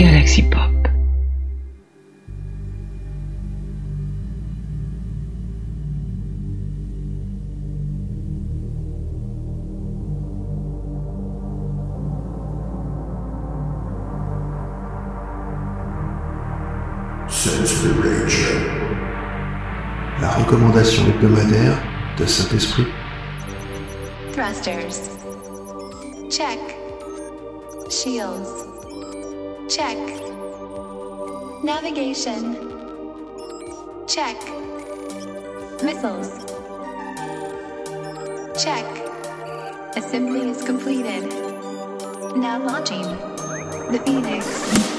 Galaxy Pop. La recommandation hebdomadaire de Saint-Esprit. Thrusters. Check. Shields. Check. Navigation. Check. Missiles. Check. Assembly is completed. Now launching. The Phoenix.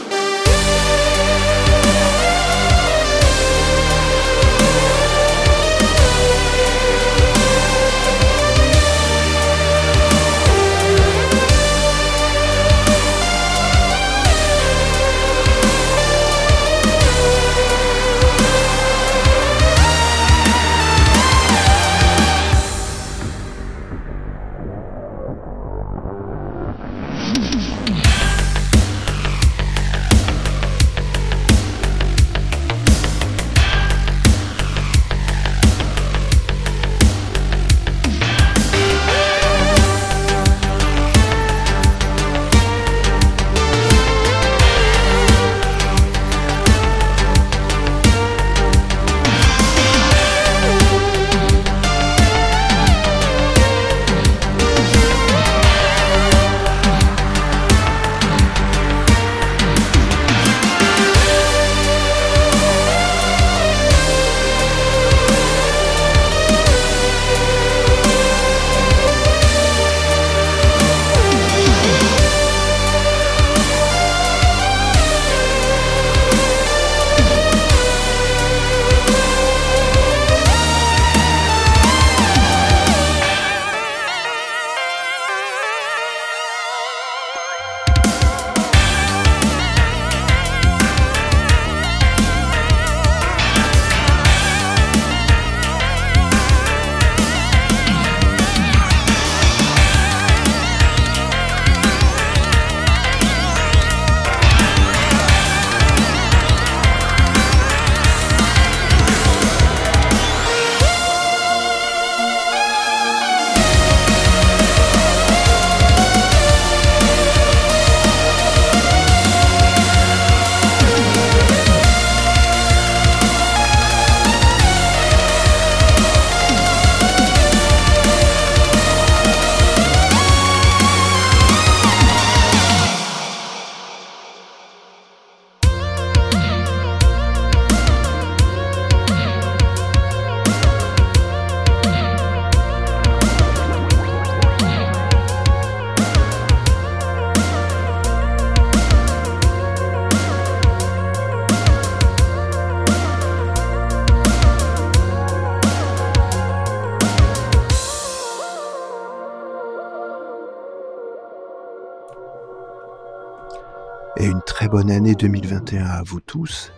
Année 2021 à vous tous,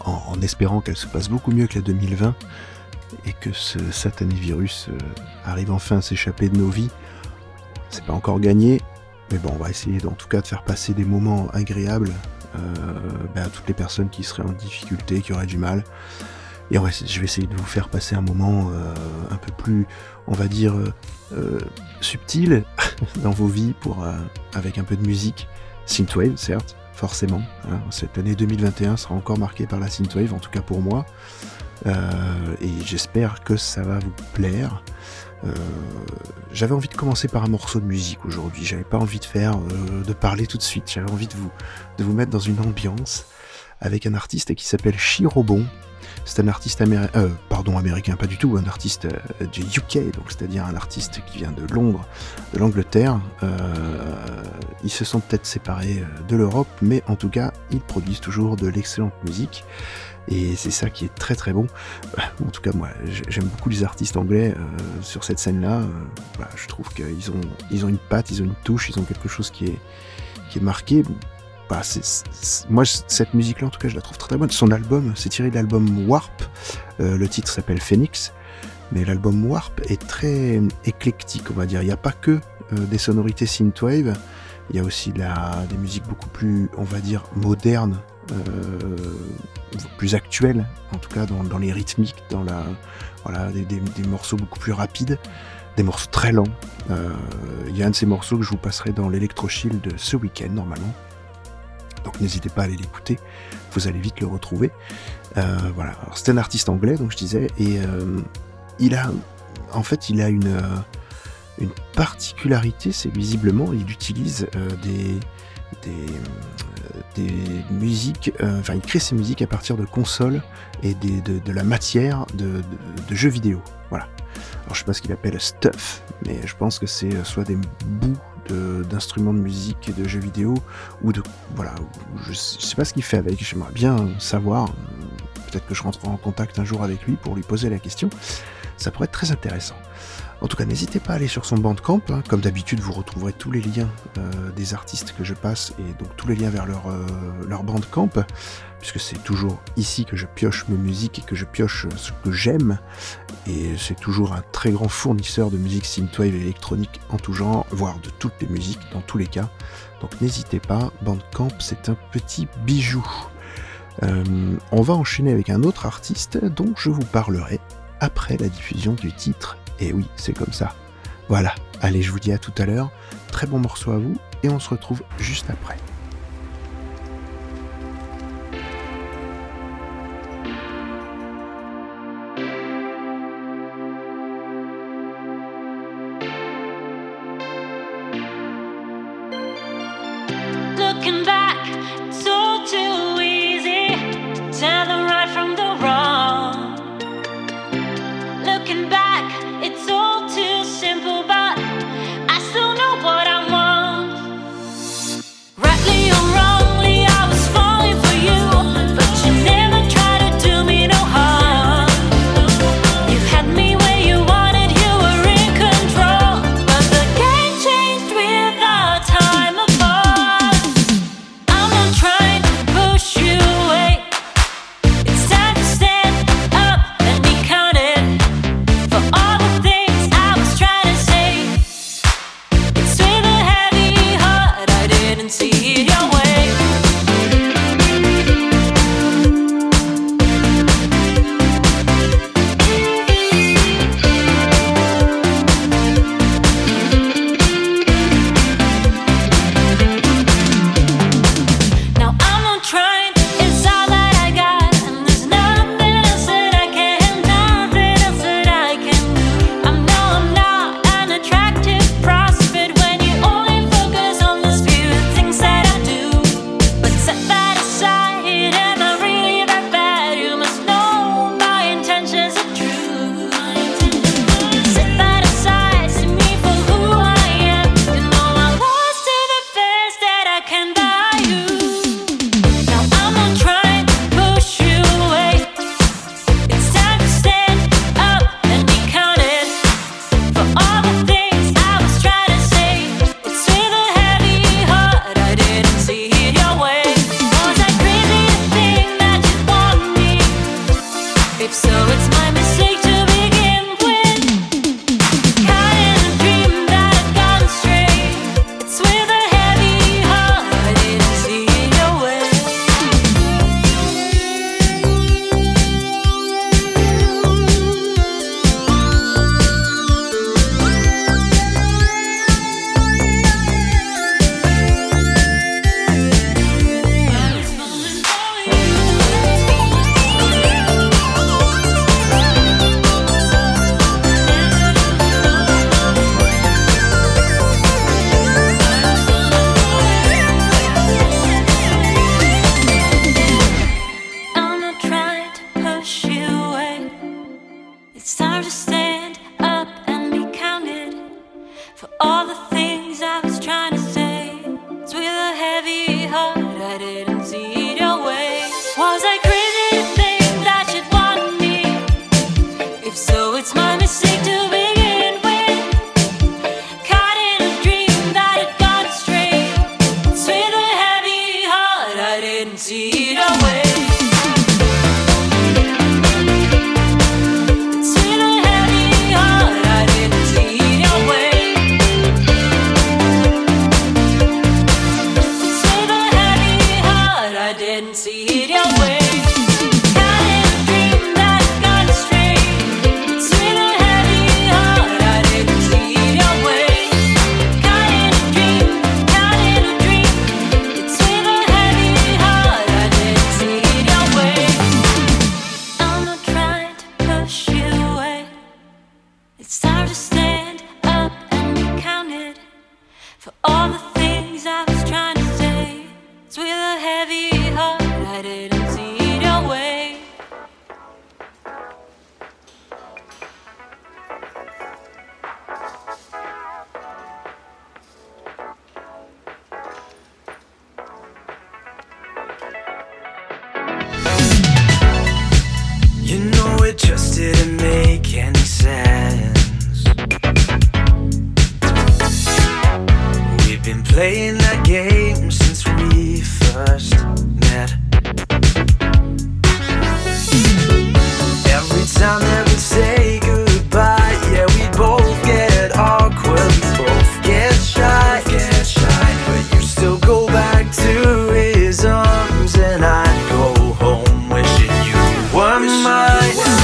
en, espérant qu'elle se passe beaucoup mieux que la 2020 et que ce satané virus euh, arrive enfin à s'échapper de nos vies. C'est pas encore gagné, mais bon, on va essayer en tout cas de faire passer des moments agréables euh, ben, à toutes les personnes qui seraient en difficulté, qui auraient du mal. Et je vais essayer de vous faire passer un moment euh, un peu plus, on va dire, subtil dans vos vies pour, avec un peu de musique. Synthwave, certes, forcément. hein. Cette année 2021 sera encore marquée par la Synthwave, en tout cas pour moi. Euh, et j'espère que ça va vous plaire. Euh, J'avais envie de commencer par un morceau de musique aujourd'hui. J'avais pas envie de faire, euh, de parler tout de suite. J'avais envie de vous, de vous mettre dans une ambiance avec un artiste qui s'appelle Chirobon. C'est un artiste américain, euh, pardon américain, pas du tout, un artiste euh, du UK, donc c'est-à-dire un artiste qui vient de Londres, de l'Angleterre. Euh, ils se sont peut-être séparés euh, de l'Europe, mais en tout cas, ils produisent toujours de l'excellente musique. Et c'est ça qui est très très bon. En tout cas, moi, j'ai- j'aime beaucoup les artistes anglais sur cette scène-là. Je trouve qu'ils ont, ils ont une patte, ils ont une touche, ils ont quelque chose qui est, qui est marqué. Bah, moi, cette musique-là, en tout cas, je la trouve très, très bonne. Son album, c'est tiré de l'album Warp. Euh, le titre s'appelle Phoenix. Mais l'album Warp est très éclectique, on va dire. Il n'y a pas que euh, des sonorités synthwave. Il y a aussi des musiques beaucoup plus, on va dire, modernes, euh, plus actuelles, en tout cas dans, les rythmiques, dans la, voilà, des, des, morceaux beaucoup plus rapides, des morceaux très lents. Il y a un de ces morceaux que je vous passerai dans l'Electro-Shield ce week-end, normalement. Donc n'hésitez pas à aller l'écouter, vous allez vite le retrouver. Euh, voilà, c'est un artiste anglais, donc je disais, et euh, il a, en fait, il a une, euh, une particularité, c'est visiblement, il utilise des, des, musiques, enfin, il crée ses musiques à partir de consoles et de, de, la matière de, de, de, jeux vidéo. Voilà. Alors, je sais pas ce qu'il appelle stuff, mais je pense que c'est soit des bouts d'instruments de, musique et de jeux vidéo ou de voilà je sais pas ce qu'il fait avec j'aimerais bien savoir peut-être que je rentrerai en contact un jour avec lui pour lui poser la question ça pourrait être très intéressant en tout cas, n'hésitez pas à aller sur son bandcamp. Hein. Comme d'habitude, vous retrouverez tous les liens euh, des artistes que je passe et donc tous les liens vers leur, euh, leur bandcamp, puisque c'est toujours ici que je pioche mes musiques et que je pioche ce que j'aime. Et c'est toujours un très grand fournisseur de musique synthwave et électronique en tout genre, voire de toutes les musiques dans tous les cas. Donc n'hésitez pas, Bandcamp, c'est un petit bijou. Euh, on va enchaîner avec un autre artiste dont je vous parlerai après la diffusion du titre et oui, c'est comme ça. Voilà, allez, je vous dis à tout à l'heure. Très bon morceau à vous et on se retrouve juste après.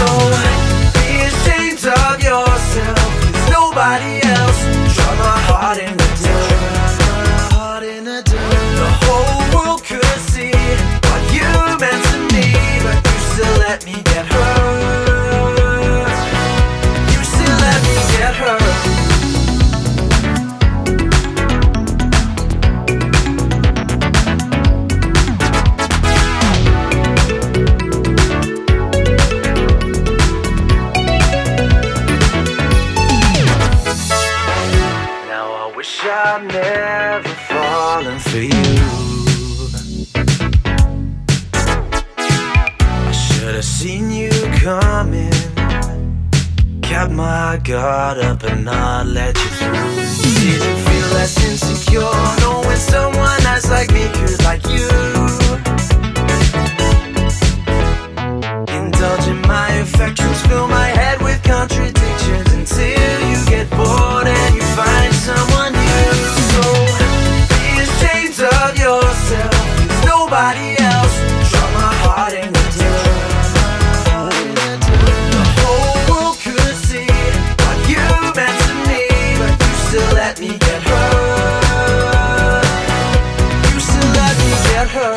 know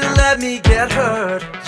to let me get hurt.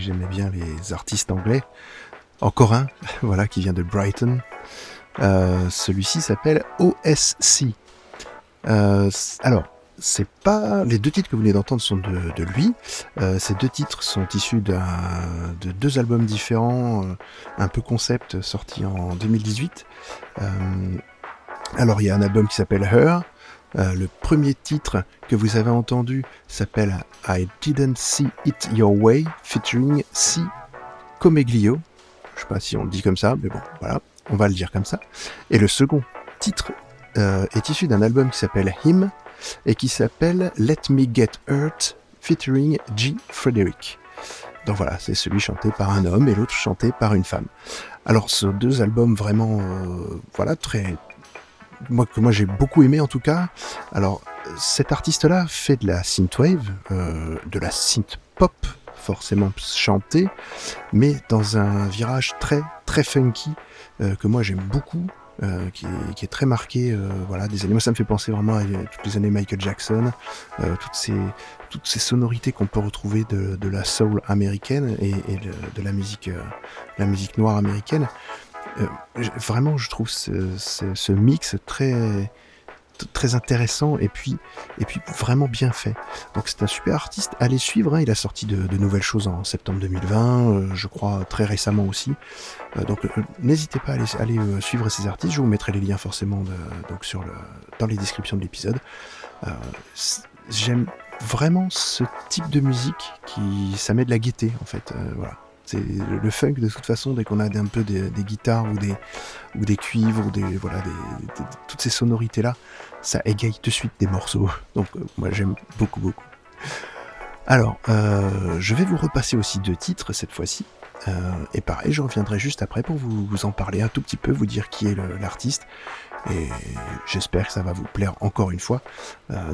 J'aimais bien les artistes anglais. Encore un, voilà, qui vient de Brighton. Euh, celui-ci s'appelle OSC. Euh, alors, c'est pas les deux titres que vous venez d'entendre sont de, lui. Euh, ces deux titres sont issus de deux albums différents, un peu concept, sortis en 2018. alors, il y a un album qui s'appelle Her, euh, le premier titre que vous avez entendu s'appelle I Didn't See It Your Way, featuring C. Comeglio. Je sais pas si on le dit comme ça, mais bon, voilà, on va le dire comme ça. Et le second titre euh, est issu d'un album qui s'appelle Him et qui s'appelle Let Me Get Hurt, featuring G. Frederick. donc voilà, c'est celui chanté par un homme et l'autre chanté par une femme. Alors, ce deux albums vraiment, euh, voilà, très, moi que moi j'ai beaucoup aimé en tout cas. Alors, cet artiste-là fait de la synthwave, euh, de la synth pop forcément chantée, mais dans un virage très très funky euh, que moi j'aime beaucoup. Euh, qui, est, très marqué, euh, voilà, des années. Moi, ça me fait penser vraiment à toutes les années Michael Jackson, toutes ces toutes ces sonorités qu'on peut retrouver de, de, la soul américaine et, et de, de, la musique la musique noire américaine. Vraiment, je trouve ce, mix très très intéressant et puis, et puis vraiment bien fait. Donc c'est un super artiste. Allez suivre, hein. il a sorti de, nouvelles choses en septembre 2020, euh, je crois très récemment aussi. Euh, donc euh, n'hésitez pas à aller, suivre ces artistes. Je vous mettrai les liens forcément donc sur dans les descriptions de l'épisode. J'aime vraiment ce type de musique qui ça met de la gaieté en fait. voilà. C'est le funk de toute façon dès qu'on a un peu des, guitares ou des cuivres ou des voilà toutes ces sonorités là, ça égaye de suite des morceaux. Donc euh, moi j'aime beaucoup beaucoup. Alors euh, je vais vous repasser aussi deux titres cette fois-ci. Euh, et pareil, je reviendrai juste après pour vous, en parler un tout petit peu, vous dire qui est l'artiste. Et j'espère que ça va vous plaire encore une fois.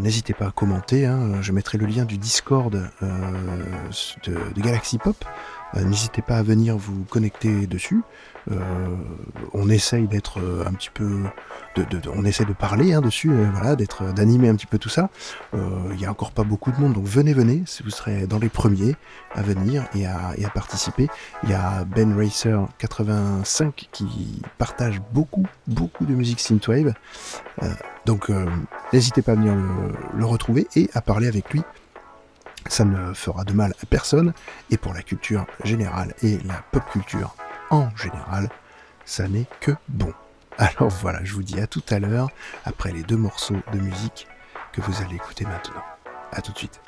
N'hésitez pas à commenter. Hein. je mettrai le lien du Discord de Galaxy Pop. Euh, n'hésitez pas à venir vous connecter dessus. Euh, on essaye d'être euh, un petit peu, de, on essaie de parler hein, dessus, voilà, d'être, d'animer un petit peu tout ça. Il n'y a encore pas beaucoup de monde, donc venez, venez, vous serez dans les premiers à venir et à, et à participer. Il y a Ben Racer 85 qui partage beaucoup, beaucoup de musique synthwave. donc n'hésitez pas à venir le retrouver et à parler avec lui ça ne fera de mal à personne, et pour la culture générale et la pop culture en général, ça n'est que bon. Alors voilà, je vous dis à tout à l'heure, après les deux morceaux de musique que vous allez écouter maintenant. A tout de suite.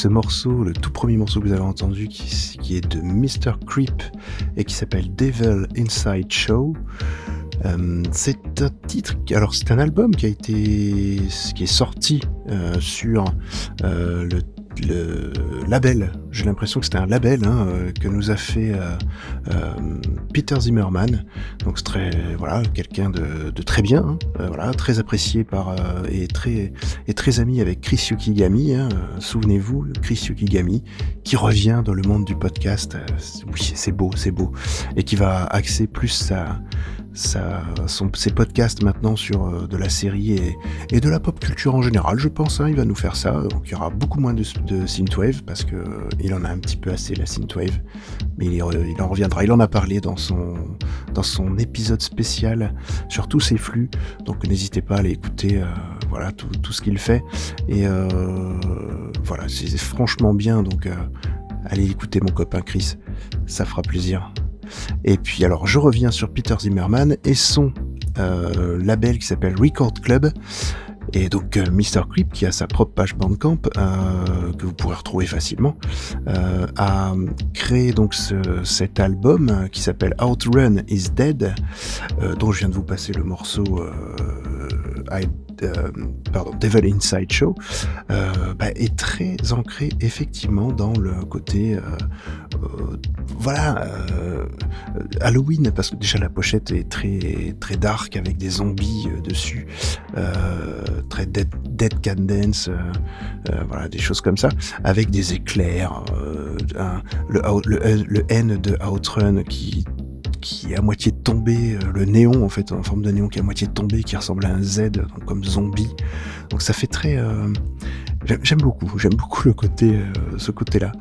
Ce morceau, le tout premier morceau que vous avez entendu qui, est de Mr. Creep et qui s'appelle Devil Inside Show. Euh, c'est un titre, alors c'est un album qui a été, qui est sorti euh, sur euh, le label, j'ai l'impression que c'était un label hein, que nous a fait Peter Zimmerman. Voilà quelqu'un de, très bien, hein, voilà très apprécié par et très et très ami avec Chris Yukigami. Hein, souvenez-vous, Chris Yukigami qui revient dans le monde du podcast. oui, c'est beau, c'est beau, et qui va axer plus sa sa, son, ses podcasts maintenant sur euh, de la série et, et, de la pop culture en général, je pense. Hein, il va nous faire ça. Donc il y aura beaucoup moins de, de synthwave parce que euh, il en a un petit peu assez la synthwave, mais il, il, en reviendra. Il en a parlé dans son dans son épisode spécial sur tous ses flux. Donc n'hésitez pas à aller écouter. Euh, voilà tout, tout ce qu'il fait et euh, voilà c'est franchement bien. Donc allez écouter mon copain Chris, ça fera plaisir. Et puis alors je reviens sur Peter Zimmerman et son euh, label qui s'appelle Record Club. Et donc euh, Mr. Creep, qui a sa propre page Bandcamp, euh, que vous pourrez retrouver facilement, euh, a créé donc ce, cet album qui s'appelle Outrun is Dead, euh, dont je viens de vous passer le morceau I euh, pardon, Devil Inside Show euh, bah, est très ancré effectivement dans le côté euh, voilà Halloween parce que déjà la pochette est très très dark avec des zombies dessus très dead, dead can dance voilà des choses comme ça avec des éclairs le, le, le N de Outrun qui qui est à moitié tombé, euh, le néon en fait, en forme de néon qui est à moitié tombé, qui ressemble à un Z, donc comme zombie. Donc ça fait très... Euh, j'aime beaucoup, j'aime beaucoup le côté, euh, ce côté-là.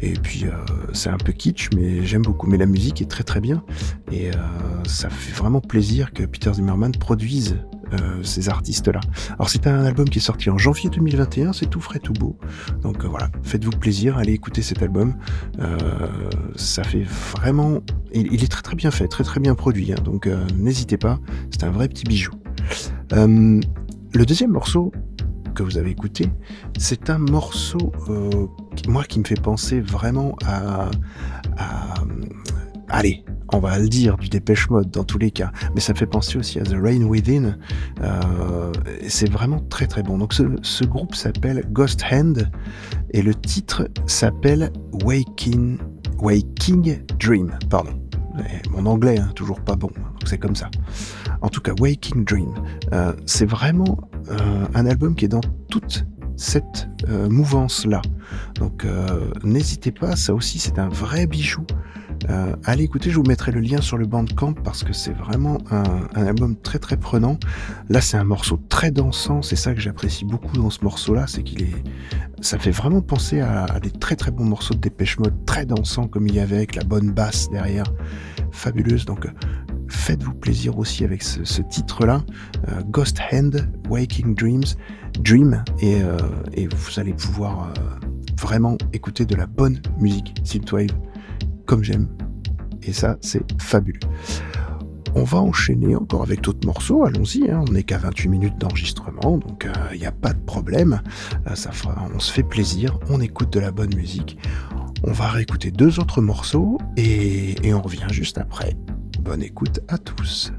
Et puis c'est un peu kitsch, mais j'aime beaucoup. Mais la musique est très très bien. Et ça fait vraiment plaisir que Peter Zimmerman produise euh, ces artistes-là. Alors c'est un album qui est sorti en janvier 2021, c'est tout frais, tout beau. Donc euh, voilà, faites-vous plaisir, allez écouter cet album. Euh, ça fait vraiment... Il, est très très bien fait, très très bien produit, hein. donc n'hésitez pas, c'est un vrai petit bijou. le deuxième morceau que vous avez écouté, c'est un morceau, moi, qui me fait penser vraiment à allez, on va le dire, du Dépêche Mode dans tous les cas, mais ça fait penser aussi à The Rain Within. Euh, c'est vraiment très très bon. Donc ce, groupe s'appelle Ghost Hand et le titre s'appelle Waking, Waking Dream. Pardon. mon anglais, hein, toujours pas bon, donc c'est comme ça. En tout cas, Waking Dream, euh, c'est vraiment euh, un album qui est dans toute cette mouvance-là. Donc n'hésitez pas, ça aussi c'est un vrai bijou. Euh, allez écouter, je vous mettrai le lien sur le Bandcamp parce que c'est vraiment un, album très très prenant. Là, c'est un morceau très dansant, c'est ça que j'apprécie beaucoup dans ce morceau-là, c'est qu'il est, ça fait vraiment penser à, des très très bons morceaux de Dépêche Mode, très dansants comme il y avait avec la bonne basse derrière, fabuleuse. Donc, faites-vous plaisir aussi avec ce, titre-là, euh, Ghost Hand, Waking Dreams, Dream, et, euh, vous allez pouvoir vraiment écouter de la bonne musique synthwave comme j'aime. Et ça, c'est fabuleux. On va enchaîner encore avec d'autres morceaux, allons-y, hein. on n'est qu'à 28 minutes d'enregistrement, donc il euh, n'y a pas de problème, euh, ça on se fait plaisir, on écoute de la bonne musique. On va réécouter deux autres morceaux et on revient juste après. Bonne écoute à tous.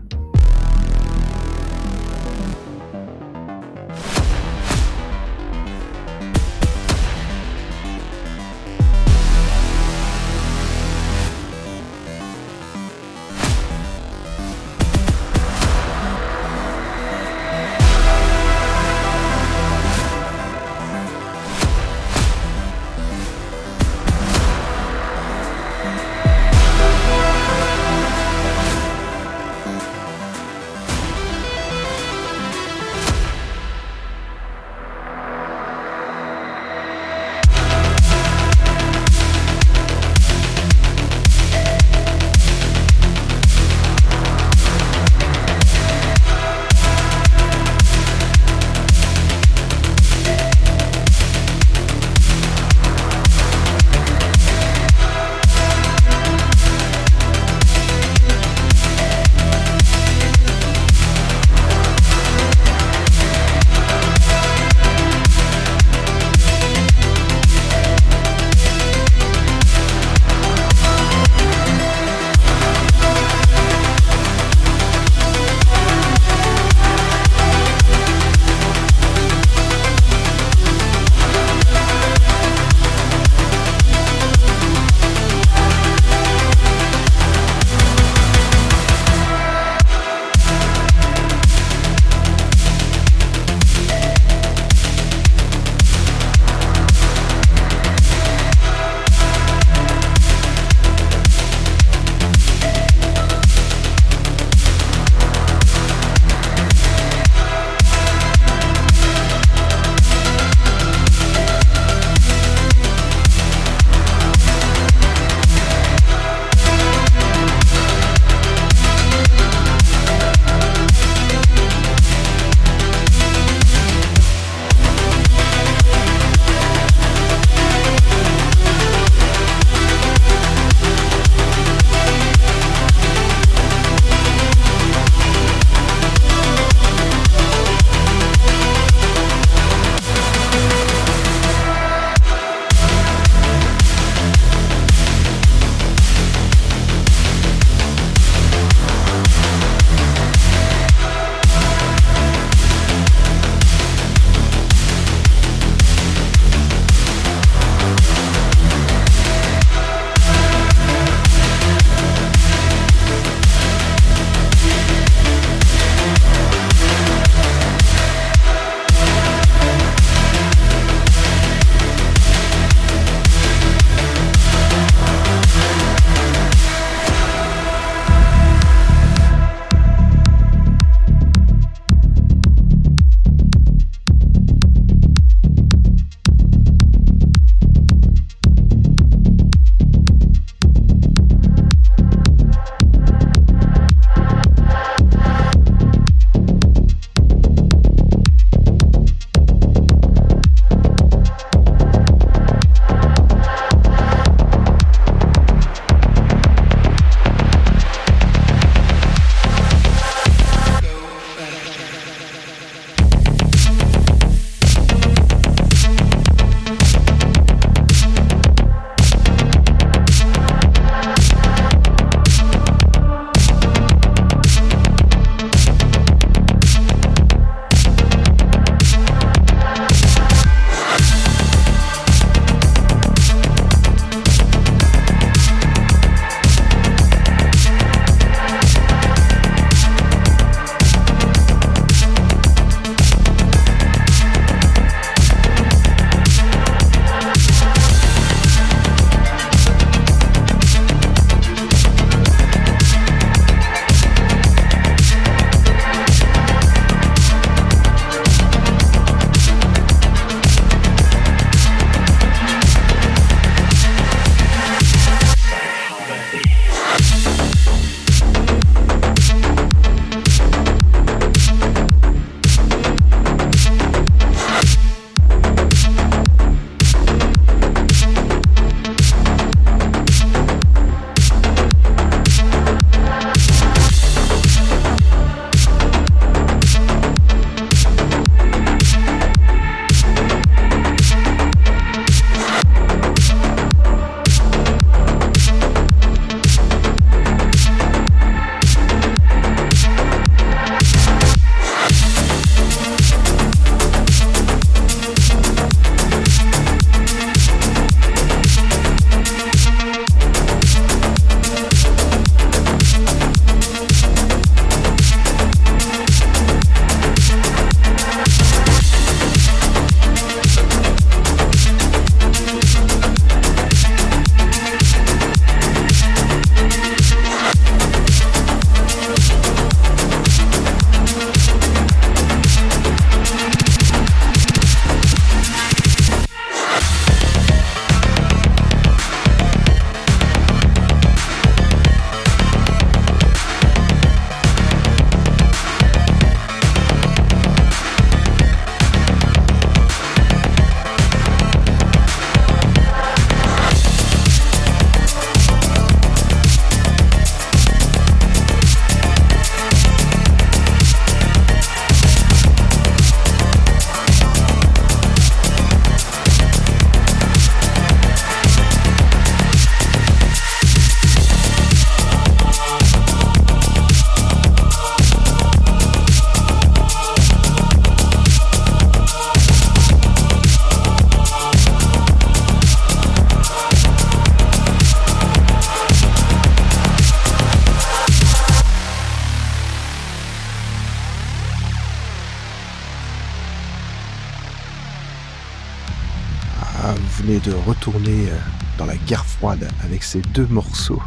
De retourner euh, dans la guerre froide avec ces deux morceaux.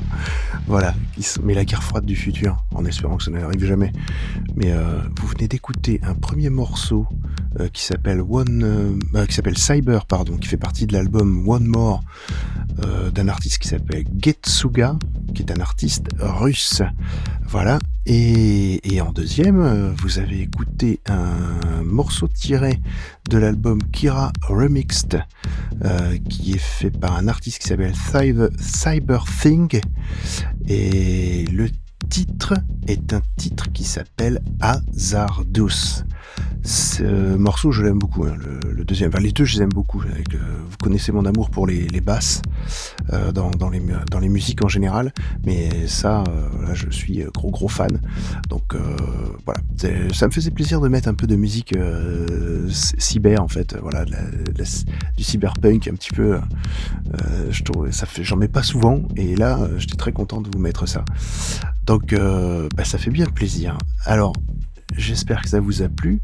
Voilà, mais la guerre froide du futur, en espérant que ça n'arrive jamais. Mais euh, vous venez d'écouter un premier morceau euh, qui s'appelle One, qui s'appelle Cyber, pardon, qui fait partie de l'album One More d'un artiste qui s'appelle Getsuga, qui est un artiste russe. Voilà. Et, en deuxième, vous avez écouté un morceau tiré de l'album Kira Remixed, euh, qui est fait par un artiste qui s'appelle Cyber, Thing. Et le titre est un titre qui s'appelle Hazardous. Ce morceau, je l'aime beaucoup. Hein, le, deuxième, enfin les deux, je les aime beaucoup. Avec, vous connaissez mon amour pour les, basses euh, dans, les, dans les musiques en général, mais ça, euh, là, je suis gros gros fan. Donc voilà, ça me faisait plaisir de mettre un peu de musique cyber en fait, voilà, du cyberpunk un petit peu. je trouve, ça fait, j'en mets pas souvent, et là, j'étais très content de vous mettre ça. Donc, bah, ça fait bien plaisir. Alors, J'espère que ça vous a plu.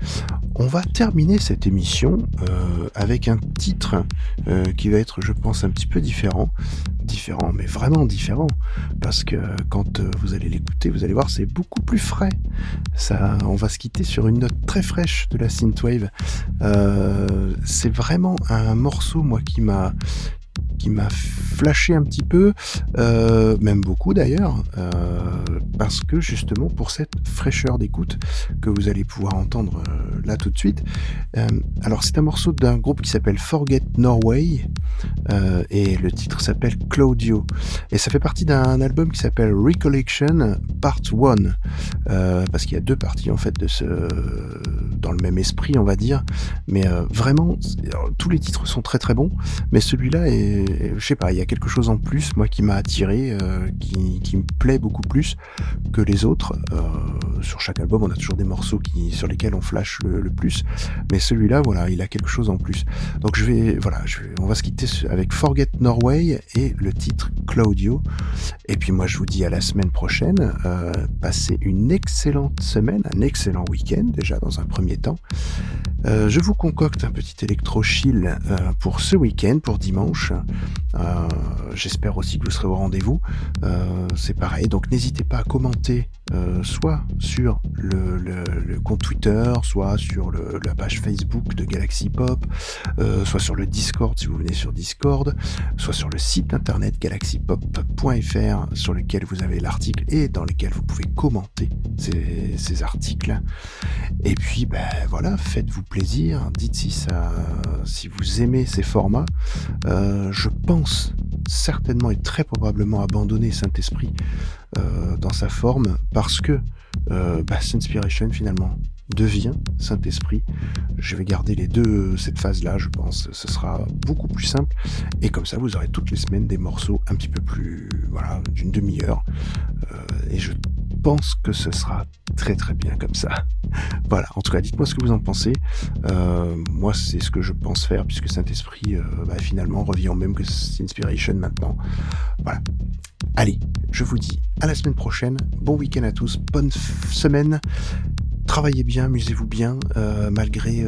On va terminer cette émission euh, avec un titre euh, qui va être, je pense, un petit peu différent. Différent, mais vraiment différent. Parce que quand euh, vous allez l'écouter, vous allez voir, c'est beaucoup plus frais. Ça, on va se quitter sur une note très fraîche de la synthwave. c'est vraiment un morceau, moi, qui m'a qui m'a flashé un petit peu, euh, même beaucoup d'ailleurs, euh, parce que justement pour cette fraîcheur d'écoute que vous allez pouvoir entendre euh, là tout de suite. alors c'est un morceau d'un groupe qui s'appelle Forget Norway et le titre s'appelle Claudio et ça fait partie d'un album qui s'appelle Recollection Part 1 parce qu'il y a deux parties en fait de ce dans le même esprit on va dire, mais vraiment tous les titres sont très très bons, mais celui-là est je sais pas, il y a quelque chose en plus, moi, qui m'a attiré, euh, qui, me plaît beaucoup plus que les autres. Euh, sur chaque album, on a toujours des morceaux qui, sur lesquels on flash le, plus, mais celui-là, voilà, il a quelque chose en plus. Donc je vais, voilà, on va se quitter avec Forget Norway et le titre Claudio. Et puis moi, je vous dis à la semaine prochaine. Euh, passez une excellente semaine, un excellent week-end déjà dans un premier temps. je vous concocte un petit électro chill pour ce week-end, pour dimanche. Euh, j'espère aussi que vous serez au rendez-vous. Euh, c'est pareil, donc n'hésitez pas à commenter euh, soit sur le, compte Twitter, soit sur la page Facebook de Galaxy Pop, soit sur le Discord si vous venez sur Discord, soit sur le site internet galaxypop.fr sur lequel vous avez l'article et dans lequel vous pouvez commenter ces, articles. Et puis, ben voilà, faites-vous plaisir, dites si ça, si vous aimez ces formats. Pense certainement et très probablement abandonner Saint-Esprit euh, dans sa forme parce que euh, Inspiration finalement devient Saint-Esprit. Je vais garder les deux, cette phase-là, je pense. Ce sera beaucoup plus simple. Et comme ça, vous aurez toutes les semaines des morceaux un petit peu plus, voilà, d'une demi-heure. Euh, et je pense que ce sera très très bien comme ça. voilà, en tout cas, dites-moi ce que vous en pensez. Euh, moi, c'est ce que je pense faire, puisque Saint-Esprit, euh, bah, finalement, revient au même que Inspiration maintenant. Voilà. Allez, je vous dis à la semaine prochaine. Bon week-end à tous, bonne semaine. Travaillez bien, amusez-vous bien, euh, malgré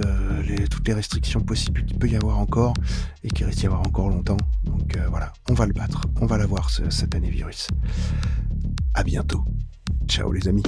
toutes les restrictions possibles qu'il peut y avoir encore et qu'il risque d'y avoir encore longtemps. Donc voilà, on va le battre, on va l'avoir ce, cette année virus. À bientôt. Ciao les amis.